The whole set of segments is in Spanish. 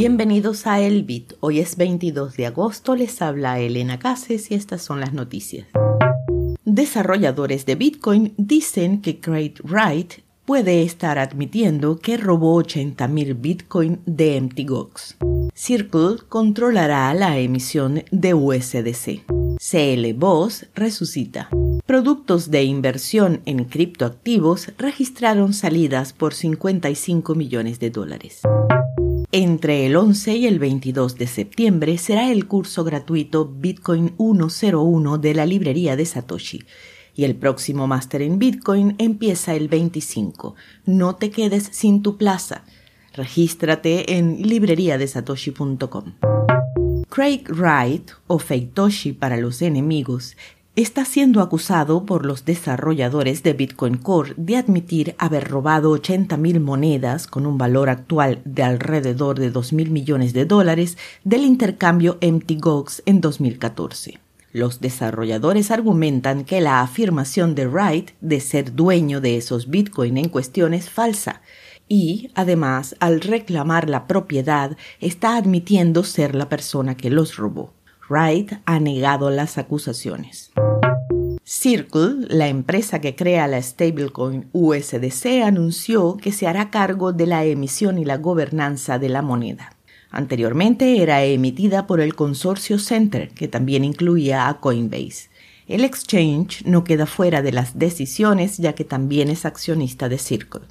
Bienvenidos a El Bit. Hoy es 22 de agosto, les habla Elena Cases y estas son las noticias. Desarrolladores de Bitcoin dicen que Craig Wright puede estar admitiendo que robó 80.000 Bitcoin de MTGOX. Circle controlará la emisión de USDC. CL Boss resucita. Productos de inversión en criptoactivos registraron salidas por 55 millones de dólares. Entre el 11 y el 22 de septiembre será el curso gratuito Bitcoin 101 de la librería de Satoshi. Y el próximo máster en Bitcoin empieza el 25. No te quedes sin tu plaza. Regístrate en libreriadesatoshi.com. Craig Wright, o Feitoshi para los enemigos, está siendo acusado por los desarrolladores de Bitcoin Core de admitir haber robado 80.000 monedas con un valor actual de alrededor de 2.000 millones de dólares del intercambio MTGOX en 2014. Los desarrolladores argumentan que la afirmación de Wright de ser dueño de esos Bitcoin en cuestión es falsa y, además, al reclamar la propiedad, está admitiendo ser la persona que los robó. Wright ha negado las acusaciones. Circle, la empresa que crea la stablecoin USDC, anunció que se hará cargo de la emisión y la gobernanza de la moneda. Anteriormente era emitida por el consorcio Center, que también incluía a Coinbase. El exchange no queda fuera de las decisiones ya que también es accionista de Circle.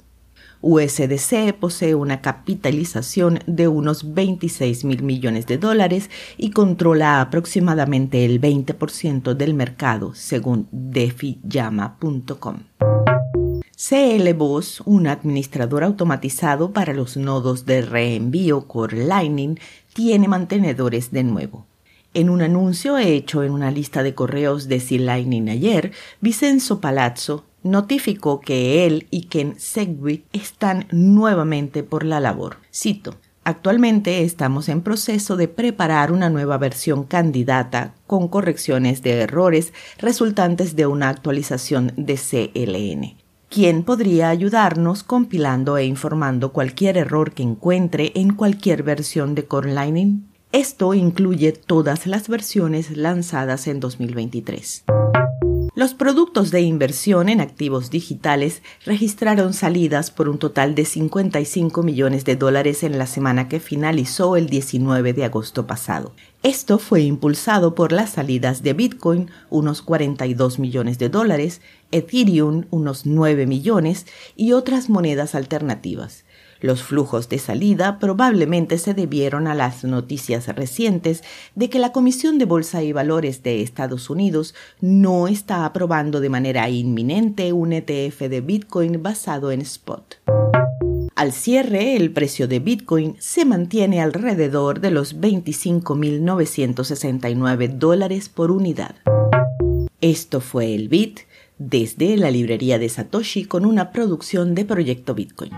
USDC posee una capitalización de unos 26 mil millones de dólares y controla aproximadamente el 20% del mercado, según defiyama.com. CLBOS, un administrador automatizado para los nodos de reenvío Core Lightning, tiene mantenedores de nuevo. En un anuncio hecho en una lista de correos de C-Lightning ayer, Vicenzo Palazzo notificó que él y Ken Segwick están nuevamente por la labor. Cito. Actualmente estamos en proceso de preparar una nueva versión candidata con correcciones de errores resultantes de una actualización de CLN. ¿Quién podría ayudarnos compilando e informando cualquier error que encuentre en cualquier versión de Core Lightning? Esto incluye todas las versiones lanzadas en 2023. Los productos de inversión en activos digitales registraron salidas por un total de 55 millones de dólares en la semana que finalizó el 19 de agosto pasado. Esto fue impulsado por las salidas de Bitcoin, unos 42 millones de dólares, Ethereum, unos 9 millones, y otras monedas alternativas. Los flujos de salida probablemente se debieron a las noticias recientes de que la Comisión de Bolsa y Valores de Estados Unidos no está aprobando de manera inminente un ETF de Bitcoin basado en spot. Al cierre, el precio de Bitcoin se mantiene alrededor de los 25.969 dólares por unidad. Esto fue el Bit desde la librería de Satoshi con una producción de Proyecto Bitcoin.